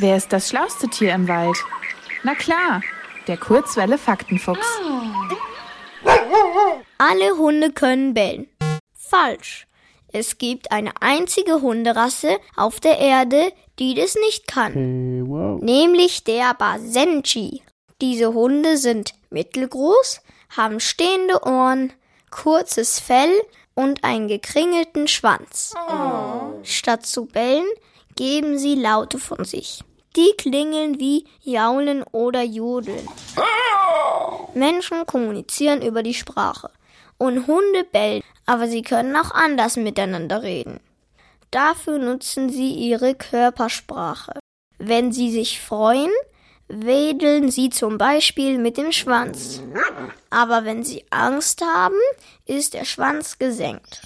Wer ist das schlauste Tier im Wald? Na klar, der Kurzwelle Faktenfuchs. Alle Hunde können bellen. Falsch. Es gibt eine einzige Hunderasse auf der Erde, die das nicht kann. Hey, wow. Nämlich der Basenji. Diese Hunde sind mittelgroß, haben stehende Ohren, kurzes Fell und einen gekringelten Schwanz. Statt zu bellen, geben sie Laute von sich. Die klingeln wie Jaulen oder Jodeln. Menschen kommunizieren über die Sprache. Und Hunde bellen, aber sie können auch anders miteinander reden. Dafür nutzen sie ihre Körpersprache. Wenn sie sich freuen, wedeln sie zum Beispiel mit dem Schwanz. Aber wenn sie Angst haben, ist der Schwanz gesenkt.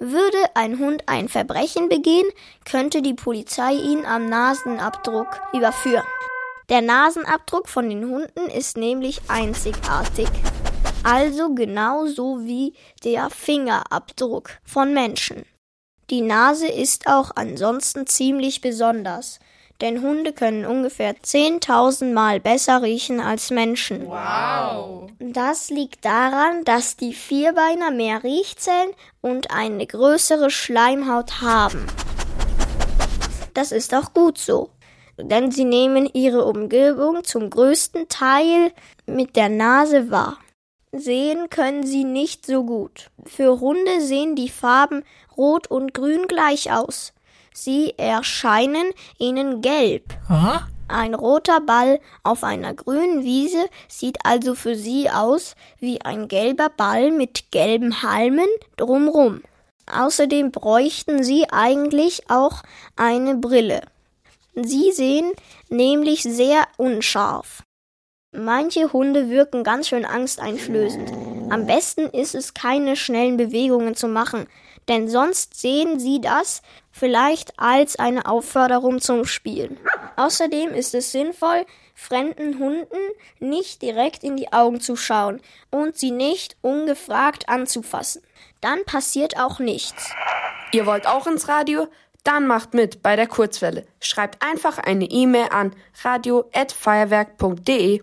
Würde ein Hund ein Verbrechen begehen, könnte die Polizei ihn am Nasenabdruck überführen. Der Nasenabdruck von den Hunden ist nämlich einzigartig. Also genauso wie der Fingerabdruck von Menschen. Die Nase ist auch ansonsten ziemlich besonders, denn Hunde können ungefähr 10.000 Mal besser riechen als Menschen. Wow! Das liegt daran, dass die Vierbeiner mehr Riechzellen und eine größere Schleimhaut haben. Das ist auch gut so, denn sie nehmen ihre Umgebung zum größten Teil mit der Nase wahr. Sehen können sie nicht so gut. Für Hunde sehen die Farben Rot und Grün gleich aus. Sie erscheinen ihnen gelb. Aha. Ein roter Ball auf einer grünen Wiese sieht also für sie aus wie ein gelber Ball mit gelben Halmen drumrum. Außerdem bräuchten sie eigentlich auch eine Brille. Sie sehen nämlich sehr unscharf. Manche Hunde wirken ganz schön angsteinflößend. Am besten ist es, keine schnellen Bewegungen zu machen, denn sonst sehen sie das vielleicht als eine Aufforderung zum Spielen. Außerdem ist es sinnvoll, fremden Hunden nicht direkt in die Augen zu schauen und sie nicht ungefragt anzufassen. Dann passiert auch nichts. Ihr wollt auch ins Radio? Dann macht mit bei der Kurzwelle. Schreibt einfach eine E-Mail an radio@feuerwerk.de.